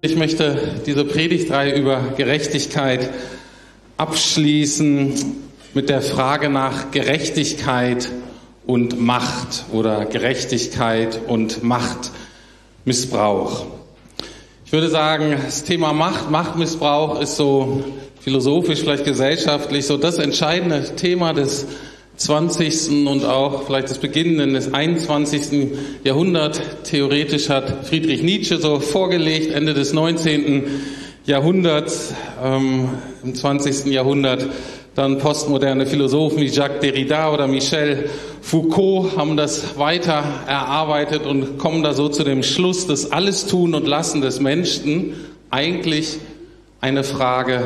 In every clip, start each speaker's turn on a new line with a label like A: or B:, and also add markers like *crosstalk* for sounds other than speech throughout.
A: Ich möchte diese Predigtreihe über Gerechtigkeit abschließen mit der Frage nach Gerechtigkeit und Macht oder Gerechtigkeit und Machtmissbrauch. Ich würde sagen, das Thema Macht, Machtmissbrauch ist so philosophisch, vielleicht gesellschaftlich so das entscheidende Thema des 20. und auch vielleicht des beginnenden des 21. Jahrhunderts. Theoretisch hat Friedrich Nietzsche so vorgelegt, Ende des 19. Jahrhunderts, ähm, im 20. Jahrhundert. Dann postmoderne Philosophen wie Jacques Derrida oder Michel Foucault haben das weiter erarbeitet und kommen da so zu dem Schluss, dass alles Tun und Lassen des Menschen eigentlich eine Frage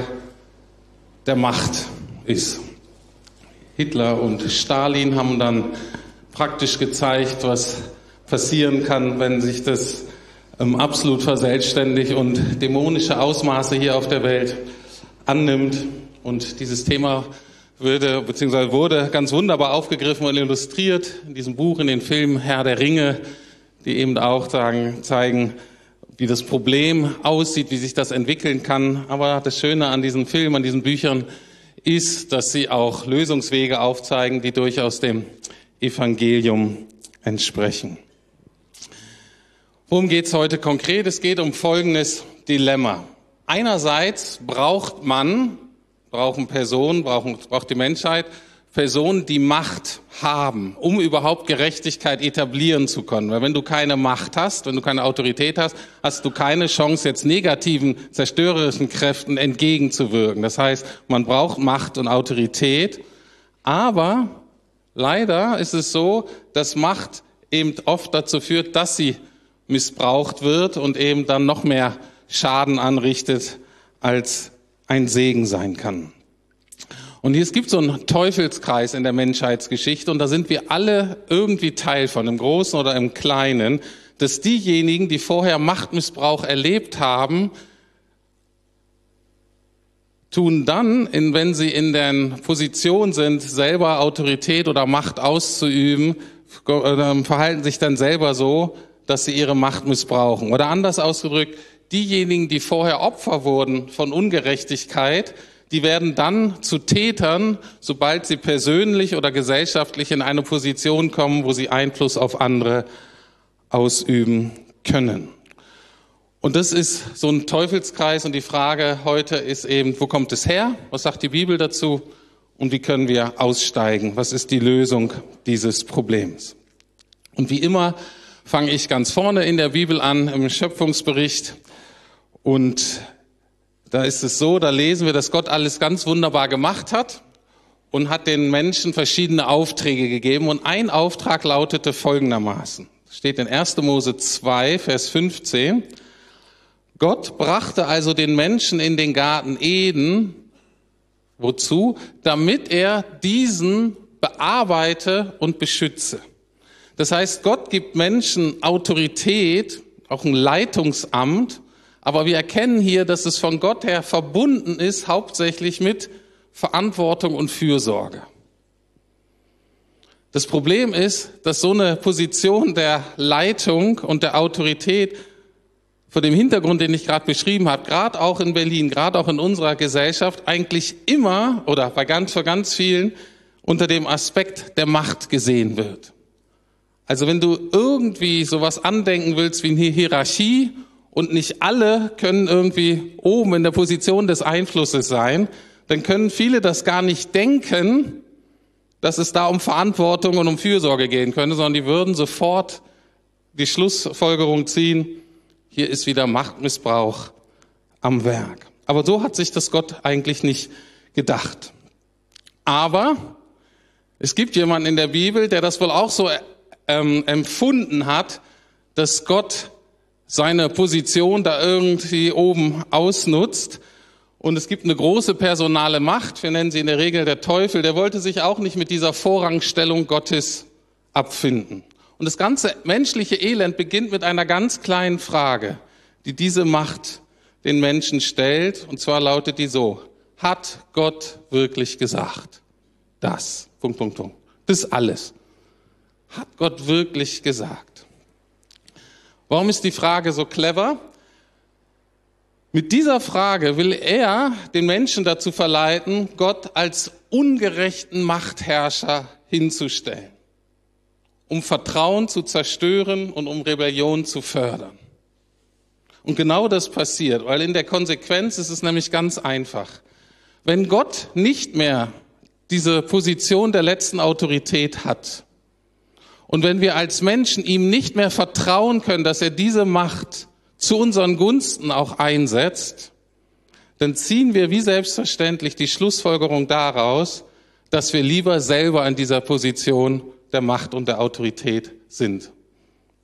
A: der Macht ist. Hitler und Stalin haben dann praktisch gezeigt, was passieren kann, wenn sich das ähm, absolut verselbstständigt und dämonische Ausmaße hier auf der Welt annimmt. Und dieses Thema würde, beziehungsweise wurde ganz wunderbar aufgegriffen und illustriert in diesem Buch, in den Filmen Herr der Ringe, die eben auch sagen, zeigen, wie das Problem aussieht, wie sich das entwickeln kann. Aber das Schöne an diesen Filmen, an diesen Büchern ist, dass sie auch Lösungswege aufzeigen, die durchaus dem Evangelium entsprechen. Worum geht es heute konkret? Es geht um folgendes Dilemma. Einerseits braucht man, brauchen Personen, brauchen, braucht die Menschheit Personen, die Macht haben, um überhaupt Gerechtigkeit etablieren zu können. Weil wenn du keine Macht hast, wenn du keine Autorität hast, hast du keine Chance, jetzt negativen, zerstörerischen Kräften entgegenzuwirken. Das heißt, man braucht Macht und Autorität. Aber leider ist es so, dass Macht eben oft dazu führt, dass sie missbraucht wird und eben dann noch mehr Schaden anrichtet, als ein Segen sein kann. Und es gibt so einen Teufelskreis in der Menschheitsgeschichte und da sind wir alle irgendwie Teil von, im Großen oder im Kleinen, dass diejenigen, die vorher Machtmissbrauch erlebt haben, tun dann, wenn sie in der Position sind, selber Autorität oder Macht auszuüben, äh, verhalten sich dann selber so, dass sie ihre Macht missbrauchen. Oder anders ausgedrückt, diejenigen, die vorher Opfer wurden von Ungerechtigkeit, die werden dann zu Tätern, sobald sie persönlich oder gesellschaftlich in eine Position kommen, wo sie Einfluss auf andere ausüben können. Und das ist so ein Teufelskreis und die Frage heute ist eben, wo kommt es her? Was sagt die Bibel dazu? Und wie können wir aussteigen? Was ist die Lösung dieses Problems? Und wie immer fange ich ganz vorne in der Bibel an, im Schöpfungsbericht. Und da ist es so, da lesen wir, dass Gott alles ganz wunderbar gemacht hat und hat den Menschen verschiedene Aufträge gegeben. Und ein Auftrag lautete folgendermaßen. Steht in 1. Mose 2, Vers 15. Gott brachte also den Menschen in den Garten Eden. Wozu? Damit er diesen bearbeite und beschütze. Das heißt, Gott gibt Menschen Autorität, auch ein Leitungsamt, aber wir erkennen hier, dass es von Gott her verbunden ist, hauptsächlich mit Verantwortung und Fürsorge. Das Problem ist, dass so eine Position der Leitung und der Autorität vor dem Hintergrund, den ich gerade beschrieben habe, gerade auch in Berlin, gerade auch in unserer Gesellschaft, eigentlich immer oder bei ganz, für ganz vielen unter dem Aspekt der Macht gesehen wird. Also wenn du irgendwie sowas andenken willst wie eine Hierarchie und nicht alle können irgendwie oben in der Position des Einflusses sein, dann können viele das gar nicht denken, dass es da um Verantwortung und um Fürsorge gehen könnte, sondern die würden sofort die Schlussfolgerung ziehen, hier ist wieder Machtmissbrauch am Werk. Aber so hat sich das Gott eigentlich nicht gedacht. Aber es gibt jemanden in der Bibel, der das wohl auch so ähm, empfunden hat, dass Gott seine Position da irgendwie oben ausnutzt. Und es gibt eine große personale Macht, wir nennen sie in der Regel der Teufel, der wollte sich auch nicht mit dieser Vorrangstellung Gottes abfinden. Und das ganze menschliche Elend beginnt mit einer ganz kleinen Frage, die diese Macht den Menschen stellt. Und zwar lautet die so, hat Gott wirklich gesagt? Das, Punkt, Punkt, Punkt. Das alles. hat Gott wirklich gesagt? Warum ist die Frage so clever? Mit dieser Frage will er den Menschen dazu verleiten, Gott als ungerechten Machtherrscher hinzustellen, um Vertrauen zu zerstören und um Rebellion zu fördern. Und genau das passiert, weil in der Konsequenz ist es nämlich ganz einfach. Wenn Gott nicht mehr diese Position der letzten Autorität hat und wenn wir als Menschen ihm nicht mehr vertrauen können, dass er diese Macht zu unseren Gunsten auch einsetzt, dann ziehen wir wie selbstverständlich die Schlussfolgerung daraus, dass wir lieber selber an dieser Position der Macht und der Autorität sind.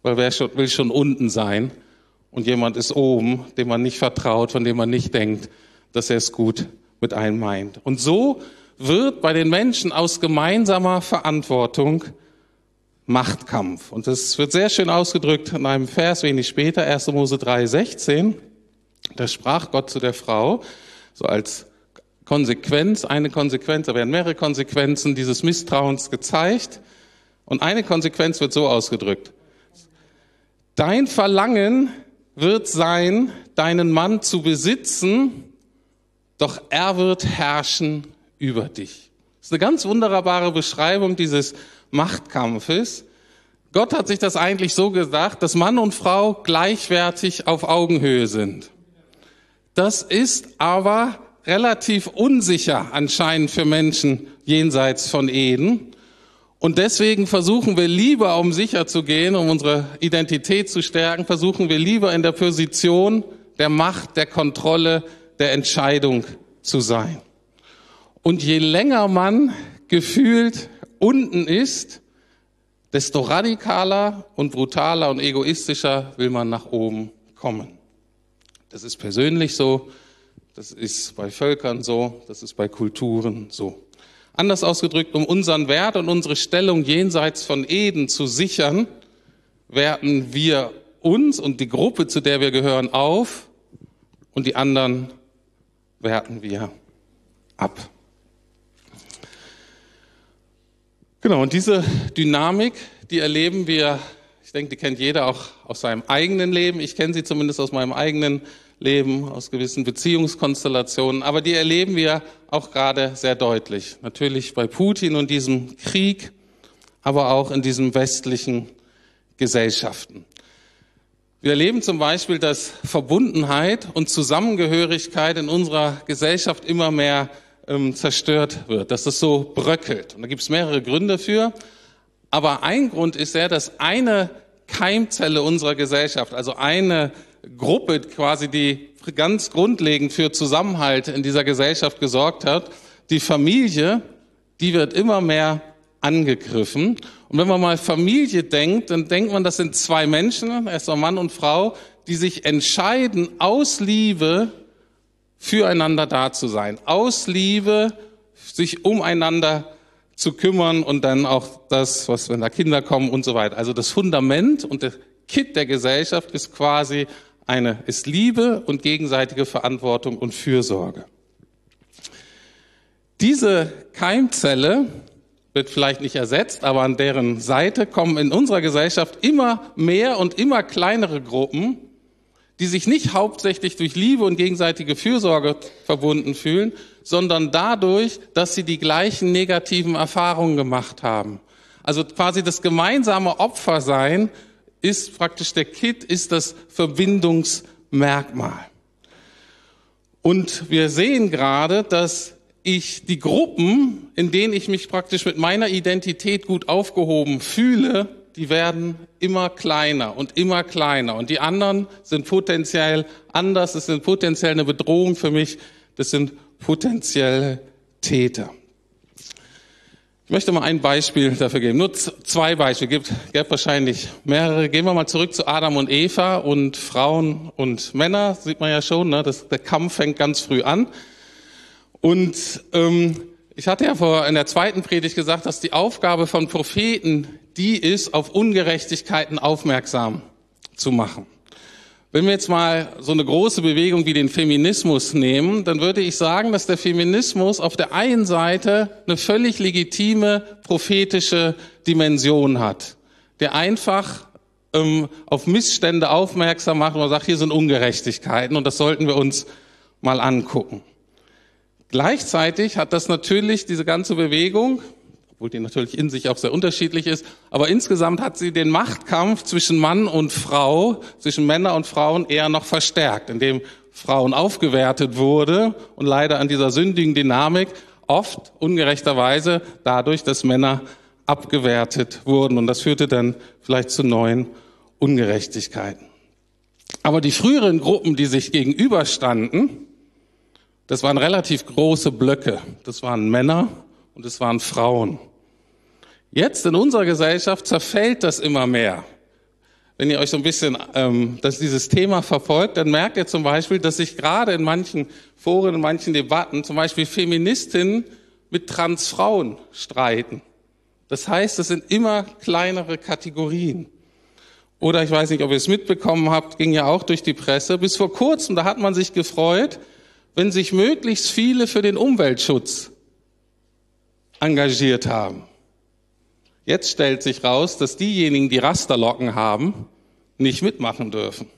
A: Weil wer schon, will schon unten sein und jemand ist oben, dem man nicht vertraut, von dem man nicht denkt, dass er es gut mit einem meint. Und so wird bei den Menschen aus gemeinsamer Verantwortung Machtkampf. Und das wird sehr schön ausgedrückt in einem Vers wenig später, 1. Mose 3, 16. Da sprach Gott zu der Frau, so als Konsequenz, eine Konsequenz, da werden mehrere Konsequenzen dieses Misstrauens gezeigt. Und eine Konsequenz wird so ausgedrückt. Dein Verlangen wird sein, deinen Mann zu besitzen, doch er wird herrschen über dich. Das ist eine ganz wunderbare Beschreibung dieses Machtkampfes. Gott hat sich das eigentlich so gesagt, dass Mann und Frau gleichwertig auf Augenhöhe sind. Das ist aber relativ unsicher anscheinend für Menschen jenseits von Eden. Und deswegen versuchen wir lieber, um sicher zu gehen, um unsere Identität zu stärken, versuchen wir lieber in der Position der Macht, der Kontrolle, der Entscheidung zu sein. Und je länger man gefühlt unten ist, desto radikaler und brutaler und egoistischer will man nach oben kommen. Das ist persönlich so, das ist bei Völkern so, das ist bei Kulturen so. Anders ausgedrückt, um unseren Wert und unsere Stellung jenseits von Eden zu sichern, werten wir uns und die Gruppe, zu der wir gehören, auf und die anderen werten wir ab. Genau, und diese Dynamik, die erleben wir, ich denke, die kennt jeder auch aus seinem eigenen Leben. Ich kenne sie zumindest aus meinem eigenen Leben, aus gewissen Beziehungskonstellationen, aber die erleben wir auch gerade sehr deutlich. Natürlich bei Putin und diesem Krieg, aber auch in diesen westlichen Gesellschaften. Wir erleben zum Beispiel, dass Verbundenheit und Zusammengehörigkeit in unserer Gesellschaft immer mehr ähm, zerstört wird, dass es so bröckelt. Und da gibt es mehrere Gründe für. Aber ein Grund ist ja, dass eine Keimzelle unserer Gesellschaft, also eine Gruppe quasi, die ganz grundlegend für Zusammenhalt in dieser Gesellschaft gesorgt hat, die Familie, die wird immer mehr angegriffen. Und wenn man mal Familie denkt, dann denkt man, das sind zwei Menschen, erstmal Mann und Frau, die sich entscheiden, aus Liebe füreinander da zu sein, aus Liebe sich umeinander zu kümmern und dann auch das, was wenn da Kinder kommen und so weiter. Also das Fundament und der Kit der Gesellschaft ist quasi eine, ist Liebe und gegenseitige Verantwortung und Fürsorge. Diese Keimzelle wird vielleicht nicht ersetzt, aber an deren Seite kommen in unserer Gesellschaft immer mehr und immer kleinere Gruppen, die sich nicht hauptsächlich durch Liebe und gegenseitige Fürsorge verbunden fühlen, sondern dadurch, dass sie die gleichen negativen Erfahrungen gemacht haben. Also quasi das gemeinsame Opfersein ist praktisch der Kit, ist das Verbindungsmerkmal. Und wir sehen gerade, dass ich die Gruppen, in denen ich mich praktisch mit meiner Identität gut aufgehoben fühle, die werden immer kleiner und immer kleiner. Und die anderen sind potenziell anders, es sind potenziell eine Bedrohung für mich, das sind potenzielle Täter. Ich möchte mal ein Beispiel dafür geben, nur zwei Beispiele, gibt, gibt wahrscheinlich mehrere. Gehen wir mal zurück zu Adam und Eva und Frauen und Männer, sieht man ja schon, ne? das, der Kampf fängt ganz früh an. Und ähm, ich hatte ja vor in der zweiten Predigt gesagt, dass die Aufgabe von Propheten die ist, auf Ungerechtigkeiten aufmerksam zu machen. Wenn wir jetzt mal so eine große Bewegung wie den Feminismus nehmen, dann würde ich sagen, dass der Feminismus auf der einen Seite eine völlig legitime prophetische Dimension hat. der einfach ähm, auf Missstände aufmerksam macht und sagt, hier sind Ungerechtigkeiten und das sollten wir uns mal angucken. Gleichzeitig hat das natürlich diese ganze Bewegung, obwohl die natürlich in sich auch sehr unterschiedlich ist, aber insgesamt hat sie den Machtkampf zwischen Mann und Frau, zwischen Männer und Frauen eher noch verstärkt, indem Frauen aufgewertet wurde und leider an dieser sündigen Dynamik oft ungerechterweise dadurch, dass Männer abgewertet wurden und das führte dann vielleicht zu neuen Ungerechtigkeiten. Aber die früheren Gruppen, die sich gegenüberstanden, das waren relativ große Blöcke. Das waren Männer und es waren Frauen. Jetzt in unserer Gesellschaft zerfällt das immer mehr. Wenn ihr euch so ein bisschen ähm, dass dieses Thema verfolgt, dann merkt ihr zum Beispiel, dass sich gerade in manchen Foren, in manchen Debatten zum Beispiel Feministinnen mit Transfrauen streiten. Das heißt, es sind immer kleinere Kategorien. Oder ich weiß nicht, ob ihr es mitbekommen habt, ging ja auch durch die Presse. Bis vor kurzem, da hat man sich gefreut, wenn sich möglichst viele für den Umweltschutz engagiert haben. Jetzt stellt sich raus, dass diejenigen, die Rasterlocken haben, nicht mitmachen dürfen.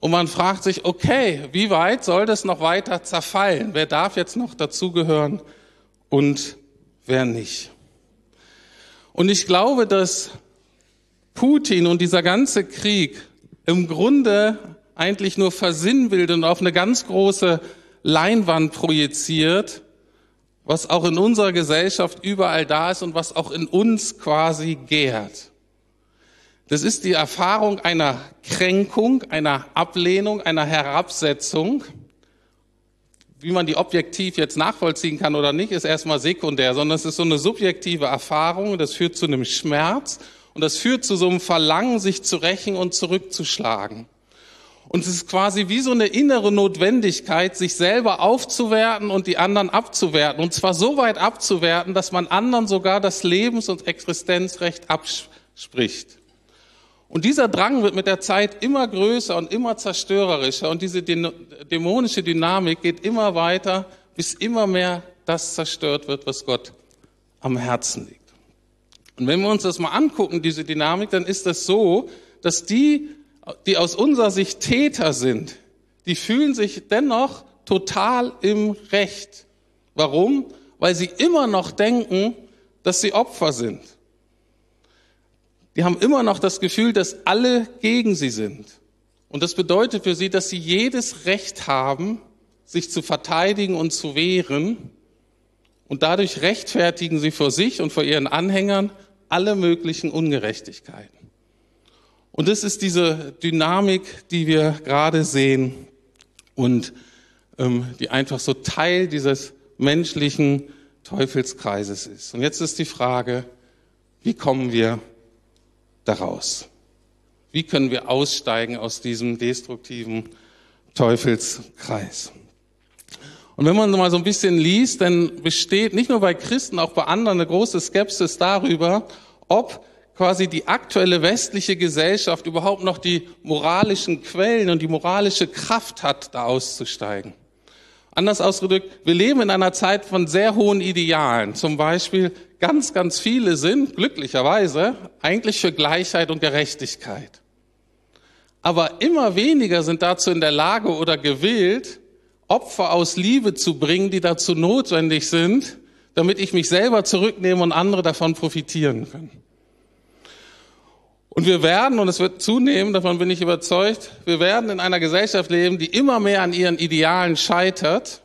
A: Und man fragt sich, okay, wie weit soll das noch weiter zerfallen? Wer darf jetzt noch dazugehören und wer nicht? Und ich glaube, dass Putin und dieser ganze Krieg im Grunde eigentlich nur versinnbildet und auf eine ganz große Leinwand projiziert, was auch in unserer Gesellschaft überall da ist und was auch in uns quasi gärt. Das ist die Erfahrung einer Kränkung, einer Ablehnung, einer Herabsetzung. Wie man die objektiv jetzt nachvollziehen kann oder nicht, ist erstmal sekundär, sondern es ist so eine subjektive Erfahrung, das führt zu einem Schmerz und das führt zu so einem Verlangen, sich zu rächen und zurückzuschlagen. Und es ist quasi wie so eine innere Notwendigkeit, sich selber aufzuwerten und die anderen abzuwerten. Und zwar so weit abzuwerten, dass man anderen sogar das Lebens- und Existenzrecht abspricht. Und dieser Drang wird mit der Zeit immer größer und immer zerstörerischer. Und diese dämonische Dynamik geht immer weiter, bis immer mehr das zerstört wird, was Gott am Herzen liegt. Und wenn wir uns das mal angucken, diese Dynamik, dann ist das so, dass die die aus unserer Sicht Täter sind, die fühlen sich dennoch total im Recht. Warum? Weil sie immer noch denken, dass sie Opfer sind. Die haben immer noch das Gefühl, dass alle gegen sie sind. Und das bedeutet für sie, dass sie jedes Recht haben, sich zu verteidigen und zu wehren. Und dadurch rechtfertigen sie vor sich und vor ihren Anhängern alle möglichen Ungerechtigkeiten. Und das ist diese Dynamik, die wir gerade sehen und ähm, die einfach so Teil dieses menschlichen Teufelskreises ist. Und jetzt ist die Frage, wie kommen wir daraus? Wie können wir aussteigen aus diesem destruktiven Teufelskreis? Und wenn man mal so ein bisschen liest, dann besteht nicht nur bei Christen, auch bei anderen eine große Skepsis darüber, ob quasi die aktuelle westliche Gesellschaft überhaupt noch die moralischen Quellen und die moralische Kraft hat, da auszusteigen. Anders ausgedrückt, wir leben in einer Zeit von sehr hohen Idealen. Zum Beispiel ganz, ganz viele sind glücklicherweise eigentlich für Gleichheit und Gerechtigkeit. Aber immer weniger sind dazu in der Lage oder gewillt, Opfer aus Liebe zu bringen, die dazu notwendig sind, damit ich mich selber zurücknehme und andere davon profitieren können. Und wir werden, und es wird zunehmen, davon bin ich überzeugt, wir werden in einer Gesellschaft leben, die immer mehr an ihren Idealen scheitert,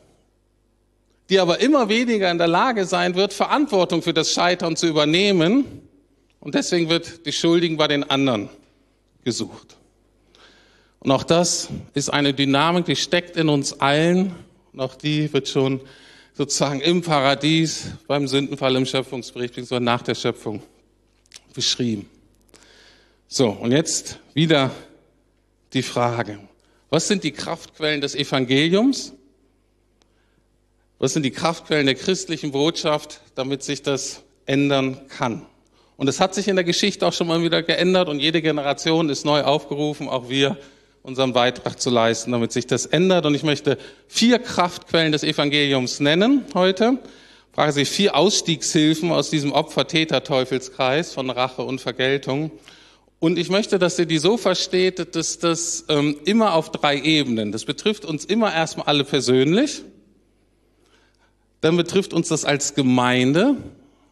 A: die aber immer weniger in der Lage sein wird, Verantwortung für das Scheitern zu übernehmen. Und deswegen wird die Schuldigen bei den anderen gesucht. Und auch das ist eine Dynamik, die steckt in uns allen. Und auch die wird schon sozusagen im Paradies beim Sündenfall im Schöpfungsbericht, beziehungsweise nach der Schöpfung beschrieben. So, und jetzt wieder die Frage, was sind die Kraftquellen des Evangeliums? Was sind die Kraftquellen der christlichen Botschaft, damit sich das ändern kann? Und es hat sich in der Geschichte auch schon mal wieder geändert und jede Generation ist neu aufgerufen, auch wir unseren Beitrag zu leisten, damit sich das ändert. Und ich möchte vier Kraftquellen des Evangeliums nennen heute. frage sich vier Ausstiegshilfen aus diesem Opfer-Täter-Teufelskreis von Rache und Vergeltung. Und ich möchte, dass ihr die so versteht, dass das ähm, immer auf drei Ebenen, das betrifft uns immer erstmal alle persönlich, dann betrifft uns das als Gemeinde,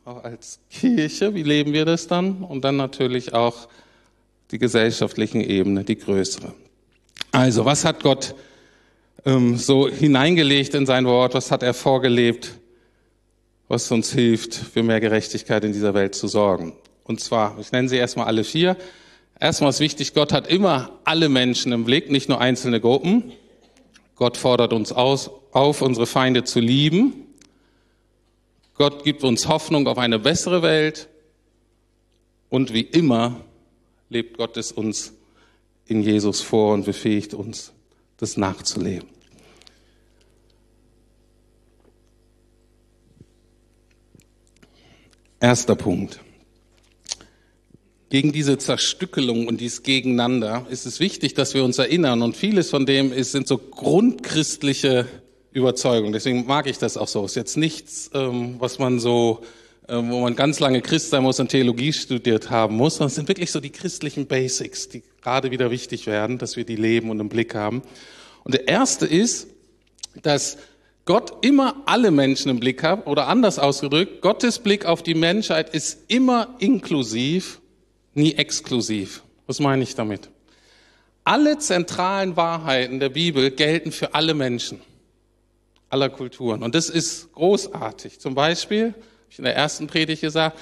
A: auch als Kirche, wie leben wir das dann? Und dann natürlich auch die gesellschaftlichen Ebene, die größere. Also, was hat Gott ähm, so hineingelegt in sein Wort? Was hat er vorgelebt? was uns hilft, für mehr Gerechtigkeit in dieser Welt zu sorgen. Und zwar, ich nenne sie erstmal alle vier. Erstmal ist wichtig, Gott hat immer alle Menschen im Blick, nicht nur einzelne Gruppen. Gott fordert uns aus, auf, unsere Feinde zu lieben. Gott gibt uns Hoffnung auf eine bessere Welt. Und wie immer lebt Gott es uns in Jesus vor und befähigt uns, das nachzuleben. Erster Punkt. Gegen diese Zerstückelung und dieses Gegeneinander ist es wichtig, dass wir uns erinnern. Und vieles von dem ist, sind so grundchristliche Überzeugungen. Deswegen mag ich das auch so. Ist jetzt nichts, ähm, was man so, ähm, wo man ganz lange Christ sein muss und Theologie studiert haben muss, sondern es sind wirklich so die christlichen Basics, die gerade wieder wichtig werden, dass wir die leben und im Blick haben. Und der erste ist, dass Gott immer alle Menschen im Blick hat, oder anders ausgedrückt, Gottes Blick auf die Menschheit ist immer inklusiv, nie exklusiv. Was meine ich damit? Alle zentralen Wahrheiten der Bibel gelten für alle Menschen, aller Kulturen. Und das ist großartig. Zum Beispiel, habe ich in der ersten Predigt gesagt,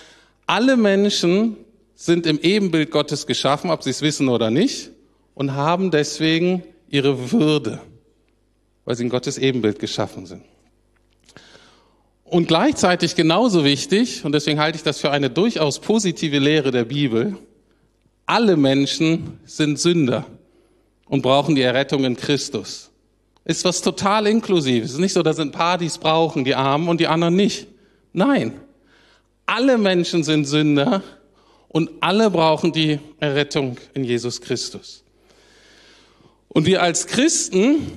A: alle Menschen sind im Ebenbild Gottes geschaffen, ob sie es wissen oder nicht, und haben deswegen ihre Würde weil sie in Gottes Ebenbild geschaffen sind. Und gleichzeitig genauso wichtig, und deswegen halte ich das für eine durchaus positive Lehre der Bibel, alle Menschen sind Sünder und brauchen die Errettung in Christus. Ist was total inklusives. Es ist nicht so, dass ein paar dies brauchen, die Armen und die anderen nicht. Nein. Alle Menschen sind Sünder und alle brauchen die Errettung in Jesus Christus. Und wir als Christen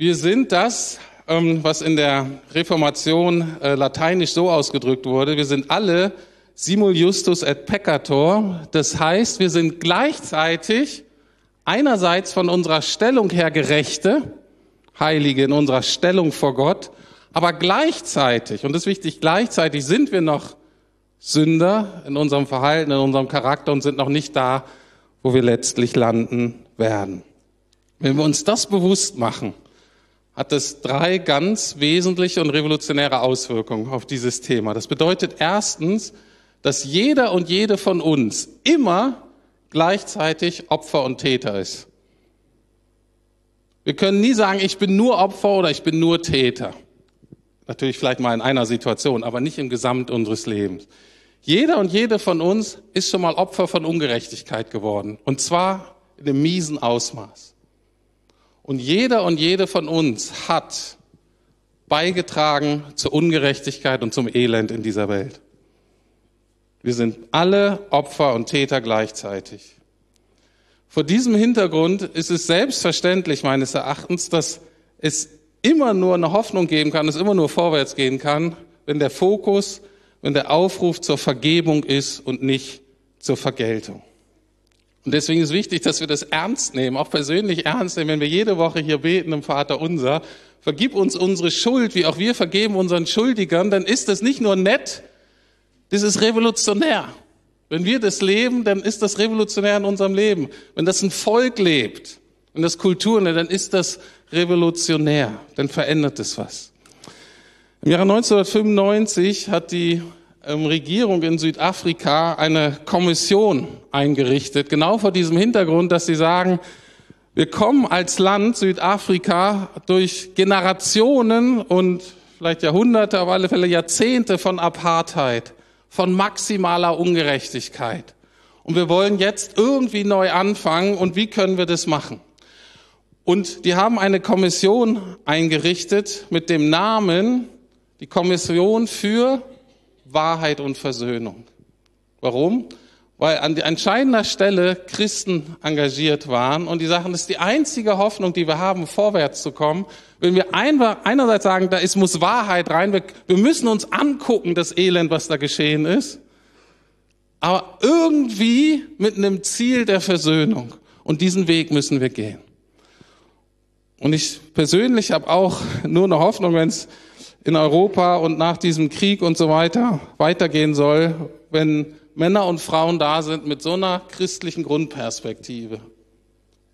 A: wir sind das, was in der Reformation äh, lateinisch so ausgedrückt wurde. Wir sind alle simul justus et peccator. Das heißt, wir sind gleichzeitig einerseits von unserer Stellung her Gerechte, Heilige in unserer Stellung vor Gott, aber gleichzeitig, und das ist wichtig, gleichzeitig sind wir noch Sünder in unserem Verhalten, in unserem Charakter und sind noch nicht da, wo wir letztlich landen werden. Wenn wir uns das bewusst machen, hat es drei ganz wesentliche und revolutionäre Auswirkungen auf dieses Thema. Das bedeutet erstens, dass jeder und jede von uns immer gleichzeitig Opfer und Täter ist. Wir können nie sagen, ich bin nur Opfer oder ich bin nur Täter. Natürlich vielleicht mal in einer Situation, aber nicht im Gesamt unseres Lebens. Jeder und jede von uns ist schon mal Opfer von Ungerechtigkeit geworden. Und zwar in einem miesen Ausmaß. Und jeder und jede von uns hat beigetragen zur Ungerechtigkeit und zum Elend in dieser Welt. Wir sind alle Opfer und Täter gleichzeitig. Vor diesem Hintergrund ist es selbstverständlich meines Erachtens, dass es immer nur eine Hoffnung geben kann, es immer nur vorwärts gehen kann, wenn der Fokus, wenn der Aufruf zur Vergebung ist und nicht zur Vergeltung. Und deswegen ist wichtig, dass wir das ernst nehmen, auch persönlich ernst nehmen, wenn wir jede Woche hier beten im Vater unser, vergib uns unsere Schuld, wie auch wir vergeben unseren Schuldigern, dann ist das nicht nur nett, das ist revolutionär. Wenn wir das leben, dann ist das revolutionär in unserem Leben. Wenn das ein Volk lebt, wenn das Kulturen, dann ist das revolutionär, dann verändert es was. Im Jahre 1995 hat die Regierung in Südafrika eine Kommission eingerichtet, genau vor diesem Hintergrund, dass sie sagen, wir kommen als Land Südafrika durch Generationen und vielleicht Jahrhunderte, auf alle Fälle Jahrzehnte von Apartheid, von maximaler Ungerechtigkeit. Und wir wollen jetzt irgendwie neu anfangen und wie können wir das machen? Und die haben eine Kommission eingerichtet mit dem Namen die Kommission für Wahrheit und Versöhnung. Warum? weil an entscheidender Stelle Christen engagiert waren und die sagen, das ist die einzige Hoffnung, die wir haben, vorwärts zu kommen. Wenn wir einerseits sagen, da ist, muss Wahrheit rein, wir, wir müssen uns angucken, das Elend, was da geschehen ist, aber irgendwie mit einem Ziel der Versöhnung. Und diesen Weg müssen wir gehen. Und ich persönlich habe auch nur eine Hoffnung, wenn es in Europa und nach diesem Krieg und so weiter weitergehen soll, wenn Männer und Frauen da sind mit so einer christlichen Grundperspektive.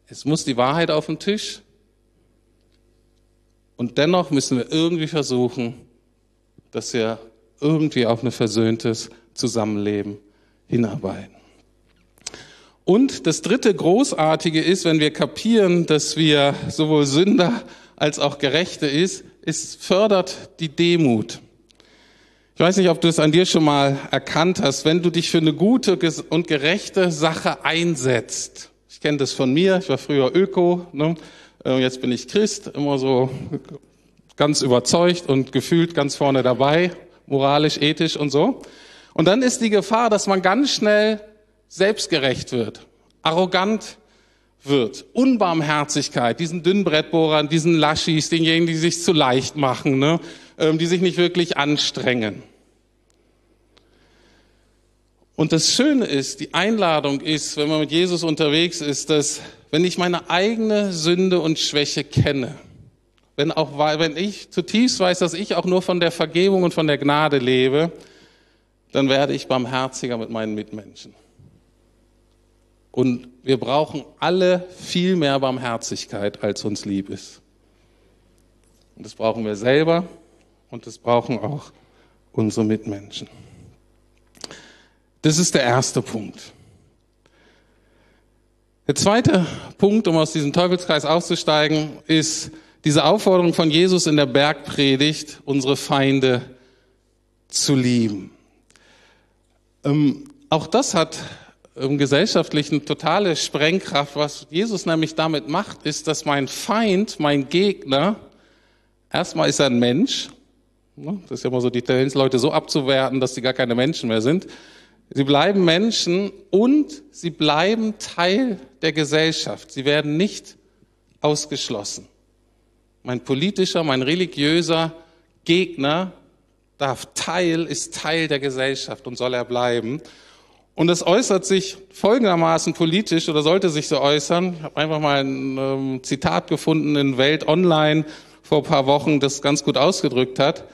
A: Es muss die Wahrheit auf den Tisch und dennoch müssen wir irgendwie versuchen, dass wir irgendwie auf ein versöhntes Zusammenleben hinarbeiten. Und das dritte Großartige ist, wenn wir kapieren, dass wir sowohl Sünder als auch Gerechte ist, es fördert die Demut. Ich weiß nicht, ob du es an dir schon mal erkannt hast, wenn du dich für eine gute und gerechte Sache einsetzt. Ich kenne das von mir, ich war früher Öko, ne? Äh, jetzt bin ich Christ, immer so ganz überzeugt und gefühlt ganz vorne dabei, moralisch, ethisch und so. Und dann ist die Gefahr, dass man ganz schnell selbstgerecht wird, arrogant wird, Unbarmherzigkeit, diesen Dünnbrettbohrern, diesen Laschis, denjenigen, die sich zu leicht machen, ne? Ähm, die sich nicht wirklich anstrengen. Und das Schöne ist, die Einladung ist, wenn man mit Jesus unterwegs ist, dass wenn ich meine eigene Sünde und Schwäche kenne, wenn auch, wenn ich zutiefst weiß, dass ich auch nur von der Vergebung und von der Gnade lebe, dann werde ich barmherziger mit meinen Mitmenschen. Und wir brauchen alle viel mehr Barmherzigkeit, als uns lieb ist. Und das brauchen wir selber und das brauchen auch unsere Mitmenschen. Das ist der erste Punkt. Der zweite Punkt, um aus diesem Teufelskreis auszusteigen, ist diese Aufforderung von Jesus in der Bergpredigt, unsere Feinde zu lieben. Ähm, auch das hat im Gesellschaftlichen totale Sprengkraft. Was Jesus nämlich damit macht, ist, dass mein Feind, mein Gegner, erstmal ist er ein Mensch Ne? Das ist ja immer so die Tendenz, Leute so abzuwerten, dass sie gar keine Menschen mehr sind. Sie bleiben Menschen und sie bleiben Teil der Gesellschaft. Sie werden nicht ausgeschlossen. Mein politischer, mein religiöser Gegner darf Teil, ist Teil der Gesellschaft und soll er bleiben. Und es äußert sich folgendermaßen politisch oder sollte sich so äußern. Ich habe einfach mal ein ähm, Zitat gefunden in Welt Online vor ein paar Wochen, das ganz gut ausgedrückt hat.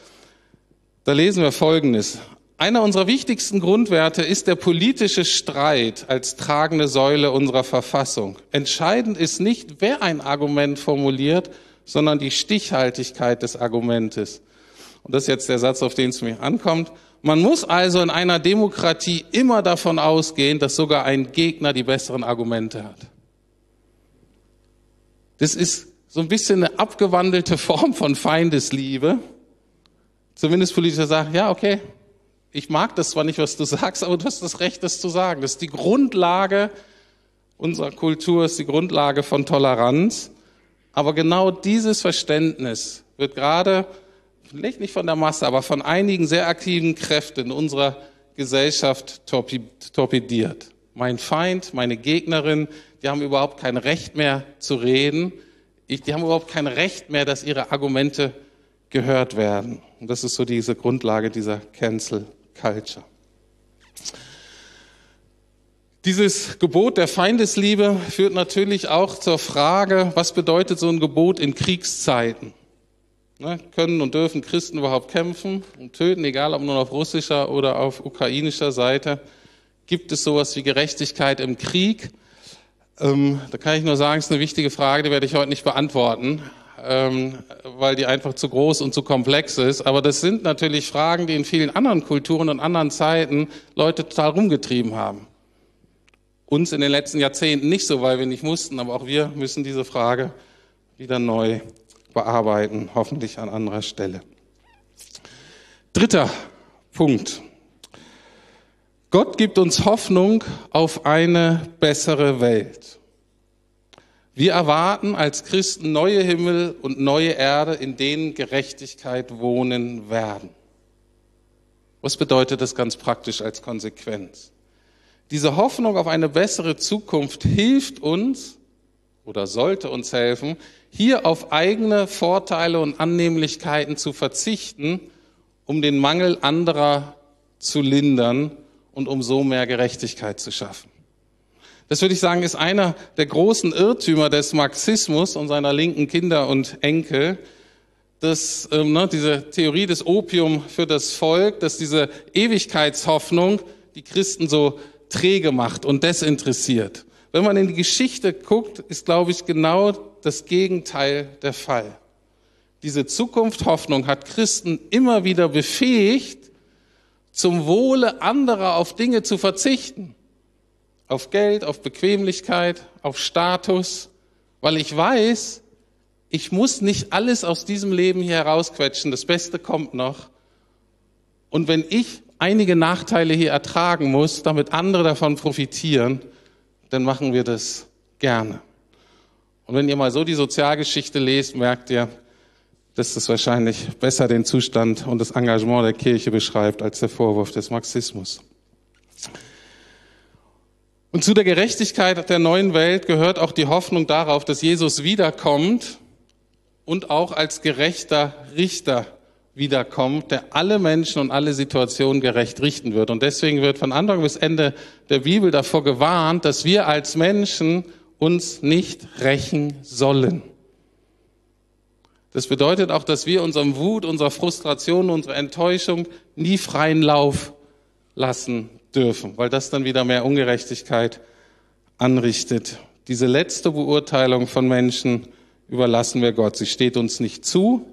A: Da lesen wir Folgendes. Einer unserer wichtigsten Grundwerte ist der politische Streit als tragende Säule unserer Verfassung. Entscheidend ist nicht, wer ein Argument formuliert, sondern die Stichhaltigkeit des Argumentes. Und das ist jetzt der Satz, auf den es mir ankommt. Man muss also in einer Demokratie immer davon ausgehen, dass sogar ein Gegner die besseren Argumente hat. Das ist so ein bisschen eine abgewandelte *laughs* Form von Feindesliebe zumindest Politiker sagen, ja, okay, ich mag das zwar nicht, was du *laughs* sagst, aber du hast das Recht, das zu sagen. Das ist die Grundlage unserer Kultur, ist die Grundlage von Toleranz. Aber genau dieses Verständnis wird gerade, vielleicht nicht von der Masse, aber von einigen sehr aktiven Kräften in unserer Gesellschaft torpediert. Mein Feind, meine Gegnerin, die haben überhaupt kein Recht mehr zu reden. die haben überhaupt kein Recht mehr, dass ihre Argumente gehört werden. Und das ist so diese Grundlage dieser Cancel Culture. Dieses Gebot der Feindesliebe führt natürlich auch zur Frage, was bedeutet so ein Gebot in Kriegszeiten? Ne, können und dürfen Christen überhaupt kämpfen und töten, egal ob nun auf russischer oder auf ukrainischer Seite? Gibt es sowas wie Gerechtigkeit im Krieg? Ähm, da kann ich nur sagen, es ist eine wichtige Frage, die werde ich heute nicht beantworten ähm, weil die einfach zu groß und zu komplex ist. Aber das sind natürlich Fragen, die in vielen anderen Kulturen und anderen Zeiten Leute total rumgetrieben haben. Uns in den letzten Jahrzehnten nicht so, weil wir nicht mussten, aber auch wir müssen diese Frage wieder neu bearbeiten, hoffentlich an anderer Stelle. Dritter Punkt. Gott gibt uns Hoffnung auf eine bessere Welt. Wir erwarten als Christen neue Himmel und neue Erde, in denen Gerechtigkeit wohnen werden. Was bedeutet das ganz praktisch als Konsequenz? Diese Hoffnung auf eine bessere Zukunft hilft uns oder sollte uns helfen, hier auf eigene Vorteile und Annehmlichkeiten zu verzichten, um den Mangel anderer zu lindern und um so mehr Gerechtigkeit zu schaffen. Das würde ich sagen, ist einer der großen Irrtümer des Marxismus und seiner linken Kinder und Enkel, dass ähm, ne, diese Theorie des Opium für das Volk, dass diese Ewigkeitshoffnung die Christen so träge macht und desinteressiert. Wenn man in die Geschichte guckt, ist, glaube ich, genau das Gegenteil der Fall. Diese Zukunft hat Christen immer wieder befähigt, zum Wohle anderer auf Dinge zu verzichten. Auf Geld, auf Bequemlichkeit, auf Status, weil ich weiß, ich muss nicht alles aus diesem Leben hier herausquetschen, das Beste kommt noch. Und wenn ich einige Nachteile hier ertragen muss, damit andere davon profitieren, dann machen wir das gerne. Und wenn ihr mal so die Sozialgeschichte lest, merkt ihr, dass das wahrscheinlich besser den Zustand und das Engagement der Kirche beschreibt als der Vorwurf des Marxismus. Und zu der Gerechtigkeit der neuen Welt gehört auch die Hoffnung darauf, dass Jesus wiederkommt und auch als gerechter Richter wiederkommt, der alle Menschen und alle Situationen gerecht richten wird. Und deswegen wird von Anfang bis Ende der Bibel davor gewarnt, dass wir als Menschen uns nicht rächen sollen. Das bedeutet auch, dass wir unserem Wut, unserer Frustration, unserer Enttäuschung nie freien Lauf lassen dürfen, weil das dann wieder mehr Ungerechtigkeit anrichtet. Diese letzte Beurteilung von Menschen überlassen wir Gott. Sie steht uns nicht zu,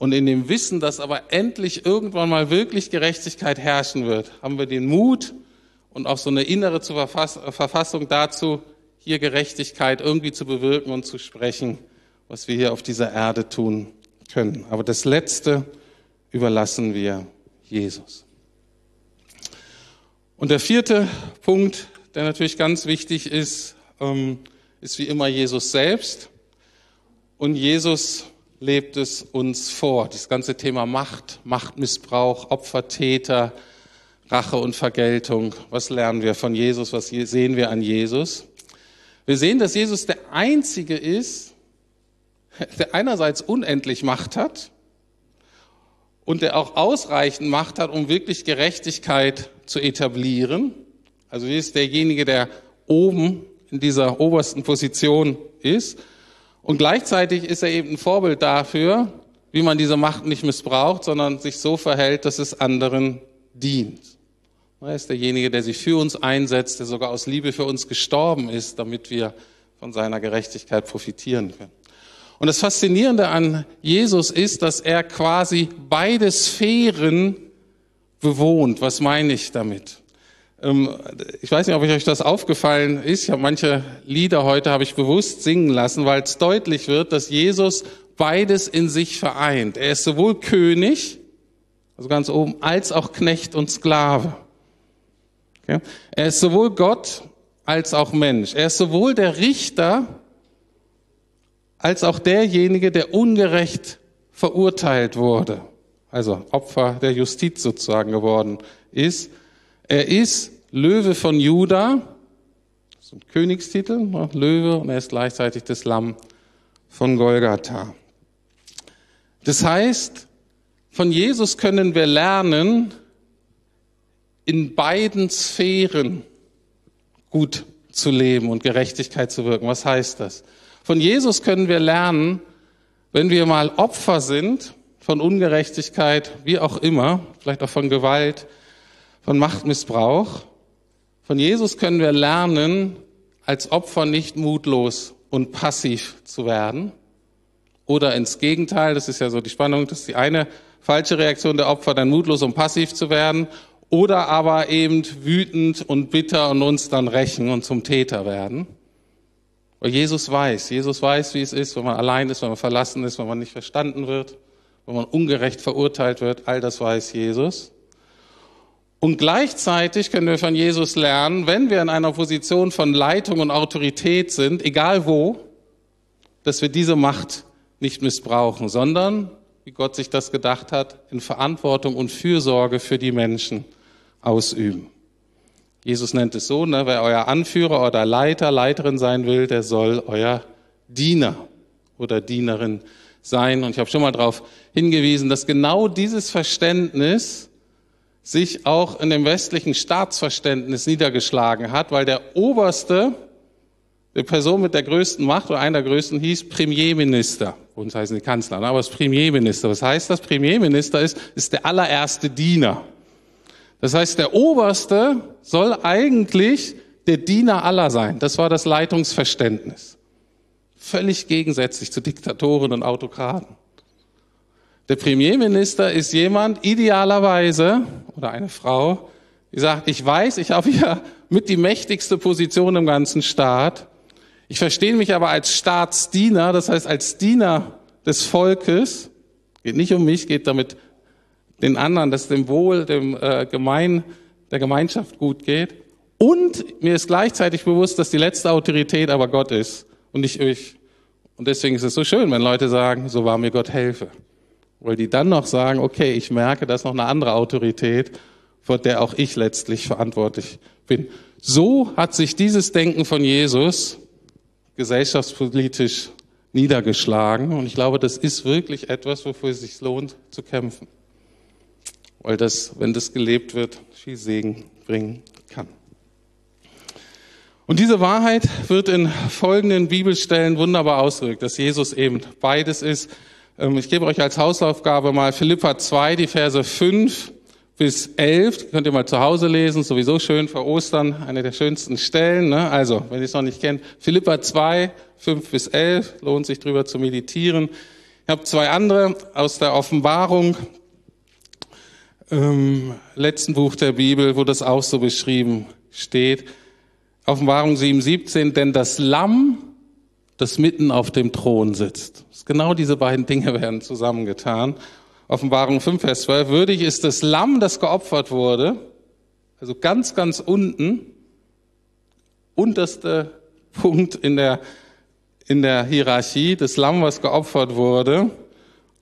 A: und in dem Wissen, dass aber endlich irgendwann mal wirklich Gerechtigkeit herrschen wird, haben wir den Mut und auch so eine innere Verfassung dazu, hier Gerechtigkeit irgendwie zu bewirken und zu sprechen, was wir hier auf dieser Erde tun können. Aber das Letzte überlassen wir Jesus. Und der vierte Punkt, der natürlich ganz wichtig ist, ähm, ist wie immer Jesus selbst. Und Jesus lebt es uns vor. Das ganze Thema Macht, Machtmissbrauch, Opfertäter, Rache und Vergeltung. Was lernen wir von Jesus? Was sehen wir an Jesus? Wir sehen, dass Jesus der Einzige ist, *laughs* der einerseits unendlich Macht hat und der auch ausreichend Macht hat, um wirklich Gerechtigkeit zu etablieren. Also er ist derjenige, der oben in dieser obersten Position ist und gleichzeitig ist er eben ein Vorbild dafür, wie man diese Macht nicht missbraucht, sondern sich so verhält, dass es anderen dient. Er ist derjenige, der sich für uns einsetzt, der sogar aus Liebe für uns gestorben ist, damit wir von seiner Gerechtigkeit profitieren können. Und das Faszinierende an Jesus ist, dass er quasi beide Sphären bewohnt. Was meine ich damit? Ähm, ich weiß nicht, ob euch das aufgefallen ist. Ich habe manche Lieder heute habe ich bewusst singen lassen, weil es deutlich wird, dass Jesus beides in sich vereint. Er ist sowohl König, also ganz oben, als auch Knecht und Sklave. Er ist sowohl Gott als auch Mensch. Er ist sowohl der Richter als auch derjenige, der ungerecht verurteilt wurde, also Opfer der Justiz sozusagen geworden ist. Er ist Löwe von Juda, das Königstitel, ne, Löwe, und er ist gleichzeitig das Lamm von Golgatha. Das heißt, von Jesus können wir lernen, in beiden Sphären gut zu leben und Gerechtigkeit zu wirken. Was heißt das? Von Jesus können wir lernen, wenn wir mal Opfer sind von Ungerechtigkeit, wie auch immer, vielleicht auch von Gewalt, von Machtmissbrauch. Von Jesus können wir lernen, als Opfer nicht mutlos und passiv zu werden. Oder ins Gegenteil, das ist ja so die Spannung, das ist die eine falsche Reaktion der Opfer, dann mutlos und passiv zu werden. Oder aber eben wütend und bitter und uns dann rächen und zum Täter werden. Weil Jesus weiß, Jesus weiß, wie es ist, wenn man allein ist, wenn man verlassen ist, wenn man nicht verstanden wird, wenn man ungerecht verurteilt wird. All das weiß Jesus. Und gleichzeitig können wir von Jesus lernen, wenn wir in einer Position von Leitung und Autorität sind, egal wo, dass wir diese Macht nicht missbrauchen, sondern, wie Gott sich das gedacht hat, in Verantwortung und Fürsorge für die Menschen ausüben. Jesus nennt es so, ne, wer euer Anführer oder Leiter, Leiterin sein will, der soll euer Diener oder Dienerin sein. Und ich habe schon mal darauf hingewiesen, dass genau dieses Verständnis sich auch in dem westlichen Staatsverständnis niedergeschlagen hat, weil der oberste, die Person mit der größten Macht oder einer der größten hieß Premierminister. Uns heißen die Kanzler, ne, aber es ist Premierminister. Was heißt das? Premierminister ist, ist der allererste Diener. Das heißt, der Oberste soll eigentlich der Diener aller sein. Das war das Leitungsverständnis. Völlig gegensätzlich zu Diktatoren und Autokraten. Der Premierminister ist jemand, idealerweise, oder eine Frau, die sagt, ich weiß, ich habe hier mit die mächtigste Position im ganzen Staat. Ich verstehe mich aber als Staatsdiener, das heißt als Diener des Volkes. Geht nicht um mich, geht damit den anderen, dass dem Wohl, dem äh, Gemein, der Gemeinschaft gut geht. Und mir ist gleichzeitig bewusst, dass die letzte Autorität aber Gott ist und nicht ich. Und deswegen ist es so schön, wenn Leute sagen, so war mir Gott helfe. Weil die dann noch sagen, okay, ich merke, dass noch eine andere Autorität, vor der auch ich letztlich verantwortlich bin. So hat sich dieses Denken von Jesus gesellschaftspolitisch niedergeschlagen. Und ich glaube, das ist wirklich etwas, wofür es sich lohnt zu kämpfen weil das, wenn das gelebt wird, viel Segen bringen kann. Und diese Wahrheit wird in folgenden Bibelstellen wunderbar ausgedrückt, dass Jesus eben beides ist. Ähm, ich gebe euch als Hausaufgabe mal Philippa 2, die Verse 5 bis 11. Die könnt ihr mal zu Hause lesen, sowieso schön vor Ostern, eine der schönsten Stellen. Ne? Also, wenn ihr es noch nicht kennt, Philippa 2, 5 bis 11, lohnt sich drüber zu meditieren. Ich habe zwei andere aus der Offenbarung, ähm, letzten Buch der Bibel, wo das auch so beschrieben steht. Offenbarung 7,17, denn das Lamm, das mitten auf dem Thron sitzt. Genau diese beiden Dinge werden zusammengetan. Offenbarung 5, Vers 12. Würdig ist das Lamm, das geopfert wurde, also ganz, ganz unten, unterste Punkt in der, in der Hierarchie, das Lamm, was geopfert wurde.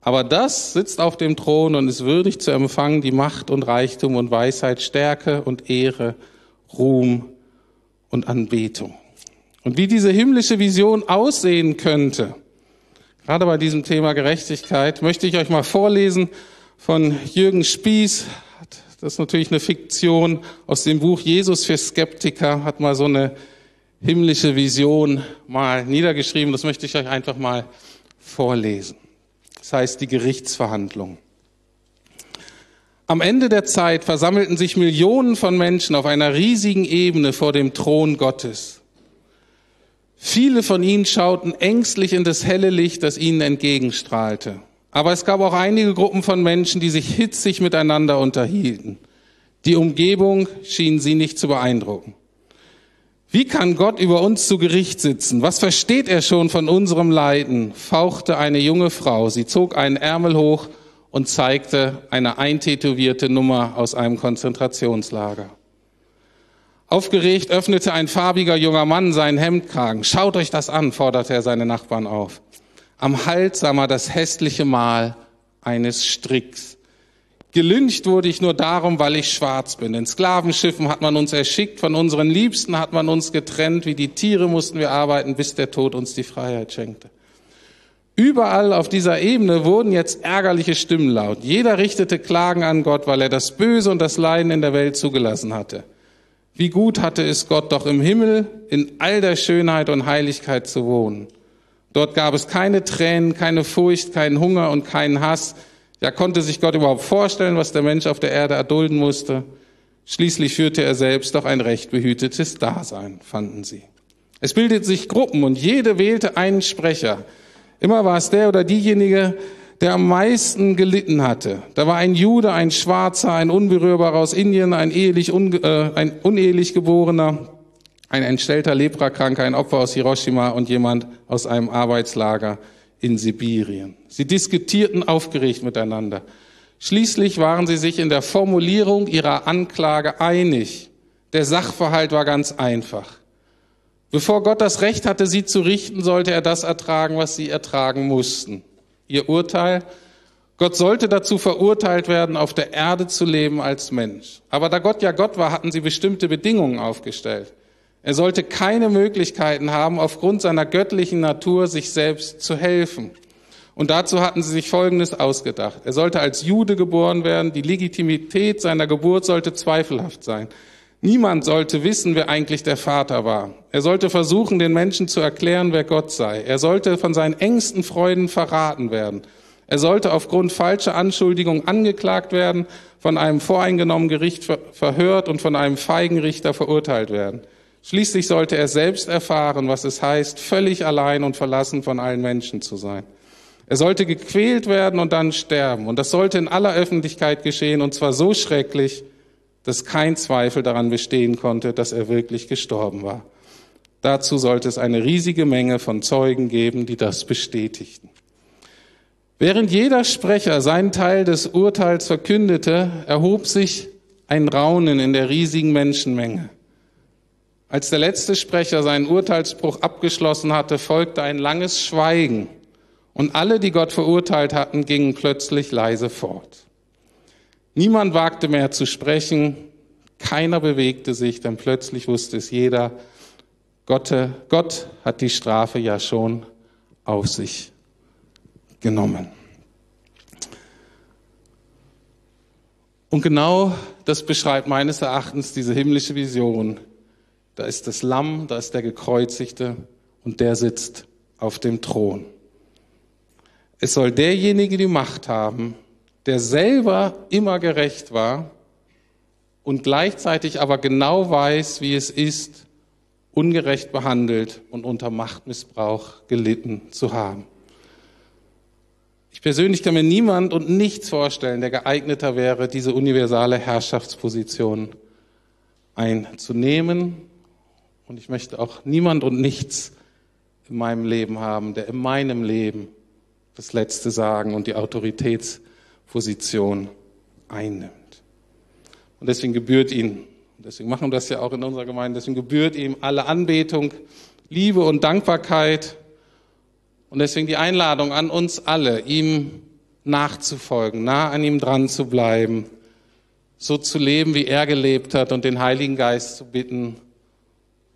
A: Aber das sitzt auf dem Thron und ist würdig zu empfangen die Macht und Reichtum und Weisheit, Stärke und Ehre, Ruhm und Anbetung. Und wie diese himmlische Vision aussehen könnte, gerade bei diesem Thema Gerechtigkeit, möchte ich euch mal vorlesen von Jürgen Spieß. Das ist natürlich eine Fiktion aus dem Buch Jesus für Skeptiker, hat mal so eine himmlische Vision mal niedergeschrieben. Das möchte ich euch einfach mal vorlesen. Das heißt die Gerichtsverhandlung. Am Ende der Zeit versammelten sich Millionen von Menschen auf einer riesigen Ebene vor dem Thron Gottes. Viele von ihnen schauten ängstlich in das helle Licht, das ihnen entgegenstrahlte. Aber es gab auch einige Gruppen von Menschen, die sich hitzig miteinander unterhielten. Die Umgebung schien sie nicht zu beeindrucken. Wie kann Gott über uns zu Gericht sitzen? Was versteht er schon von unserem Leiden? fauchte eine junge Frau. Sie zog einen Ärmel hoch und zeigte eine eintätowierte Nummer aus einem Konzentrationslager. Aufgeregt öffnete ein farbiger junger Mann seinen Hemdkragen. Schaut euch das an, forderte er seine Nachbarn auf. Am Hals sah man das hässliche Mal eines Stricks. Gelyncht wurde ich nur darum, weil ich schwarz bin. In Sklavenschiffen hat man uns erschickt, von unseren Liebsten hat man uns getrennt, wie die Tiere mussten wir arbeiten, bis der Tod uns die Freiheit schenkte. Überall auf dieser Ebene wurden jetzt ärgerliche Stimmen laut. Jeder richtete Klagen an Gott, weil er das Böse und das Leiden in der Welt zugelassen hatte. Wie gut hatte es Gott doch im Himmel in all der Schönheit und Heiligkeit zu wohnen. Dort gab es keine Tränen, keine Furcht, keinen Hunger und keinen Hass, ja, konnte sich Gott überhaupt vorstellen, was der Mensch auf der Erde erdulden musste? Schließlich führte er selbst doch ein recht behütetes Dasein, fanden sie. Es bildeten sich Gruppen und jede wählte einen Sprecher. Immer war es der oder diejenige, der am meisten gelitten hatte. Da war ein Jude, ein Schwarzer, ein Unberührbarer aus Indien, ein ehelich, un, äh, ein unehelich geborener, ein entstellter Leprakranker, ein Opfer aus Hiroshima und jemand aus einem Arbeitslager in Sibirien. Sie diskutierten aufgeregt miteinander. Schließlich waren sie sich in der Formulierung ihrer Anklage einig. Der Sachverhalt war ganz einfach. Bevor Gott das Recht hatte, sie zu richten, sollte er das ertragen, was sie ertragen mussten. Ihr Urteil, Gott sollte dazu verurteilt werden, auf der Erde zu leben als Mensch. Aber da Gott ja Gott war, hatten sie bestimmte Bedingungen aufgestellt. Er sollte keine Möglichkeiten haben, aufgrund seiner göttlichen Natur sich selbst zu helfen. Und dazu hatten sie sich Folgendes ausgedacht. Er sollte als Jude geboren werden, die Legitimität seiner Geburt sollte zweifelhaft sein. Niemand sollte wissen, wer eigentlich der Vater war. Er sollte versuchen, den Menschen zu erklären, wer Gott sei. Er sollte von seinen engsten Freunden verraten werden. Er sollte aufgrund falscher Anschuldigungen angeklagt werden, von einem voreingenommenen Gericht verhört und von einem feigen Richter verurteilt werden. Schließlich sollte er selbst erfahren, was es heißt, völlig allein und verlassen von allen Menschen zu sein. Er sollte gequält werden und dann sterben. Und das sollte in aller Öffentlichkeit geschehen, und zwar so schrecklich, dass kein Zweifel daran bestehen konnte, dass er wirklich gestorben war. Dazu sollte es eine riesige Menge von Zeugen geben, die das bestätigten. Während jeder Sprecher seinen Teil des Urteils verkündete, erhob sich ein Raunen in der riesigen Menschenmenge. Als der letzte Sprecher seinen Urteilsspruch abgeschlossen hatte, folgte ein langes Schweigen und alle, die Gott verurteilt hatten, gingen plötzlich leise fort. Niemand wagte mehr zu sprechen, keiner bewegte sich, denn plötzlich wusste es jeder, Gott, Gott hat die Strafe ja schon auf sich genommen. Und genau das beschreibt meines Erachtens diese himmlische Vision. Da ist das Lamm, da ist der Gekreuzigte und der sitzt auf dem Thron. Es soll derjenige die Macht haben, der selber immer gerecht war und gleichzeitig aber genau weiß, wie es ist, ungerecht behandelt und unter Machtmissbrauch gelitten zu haben. Ich persönlich kann mir niemand und nichts vorstellen, der geeigneter wäre, diese universale Herrschaftsposition einzunehmen. Und ich möchte auch niemand und nichts in meinem Leben haben, der in meinem Leben das letzte Sagen und die Autoritätsposition einnimmt. Und deswegen gebührt ihn, deswegen machen wir das ja auch in unserer Gemeinde, deswegen gebührt ihm alle Anbetung, Liebe und Dankbarkeit und deswegen die Einladung an uns alle, ihm nachzufolgen, nah an ihm dran zu bleiben, so zu leben, wie er gelebt hat und den Heiligen Geist zu bitten,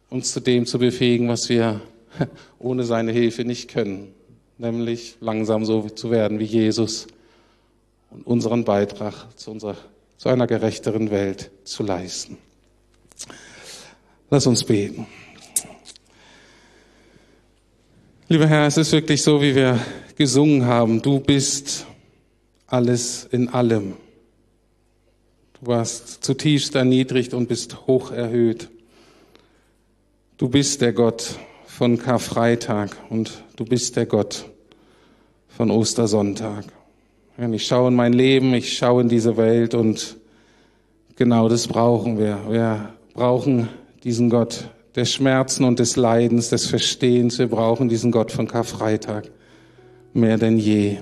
A: uns zu dem zu befähigen, was wir *laughs* ohne seine Hilfe nicht können, nämlich langsam so zu werden wie Jesus und unseren Beitrag zu, unserer, zu einer gerechteren Welt zu leisten. Lass uns beten. Lieber Herr, es ist wirklich so, wie wir gesungen haben. Du bist alles in allem. Du warst zutiefst erniedrigt und bist hoch erhöht. Du bist der Gott von Karfreitag und du bist der Gott von Ostersonntag. Ich schaue in mein Leben, ich schaue in diese Welt und genau das brauchen wir. Wir brauchen diesen Gott, des Schmerzen und des Leidens, des Verstehens. Wir brauchen diesen Gott von Karfreitag mehr denn je.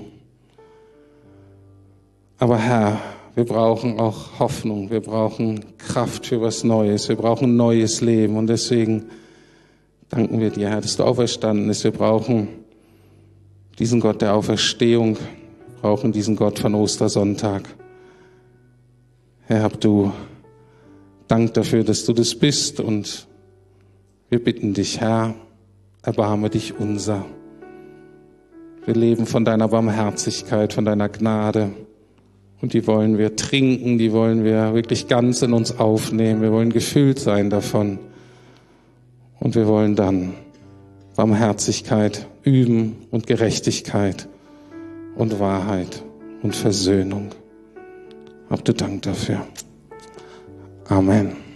A: Aber Herr, wir brauchen auch Hoffnung, wir brauchen Kraft für was Neues, wir brauchen neues Leben und deswegen danken wir dir, Herr, dass du auferstanden bist. Wir brauchen diesen Gott der Auferstehung, brauchen diesen Gott von Ostersonntag. Herr, hab du Dank dafür, dass du das bist und wir bitten dich, Herr, erbarme dich unser. Wir leben von deiner Barmherzigkeit, von deiner Gnade. Und die wollen wir trinken, die wollen wir wirklich ganz in uns aufnehmen. Wir wollen gefüllt sein davon. Und wir wollen dann Barmherzigkeit üben und Gerechtigkeit und Wahrheit und Versöhnung. Habt du Dank dafür. Amen.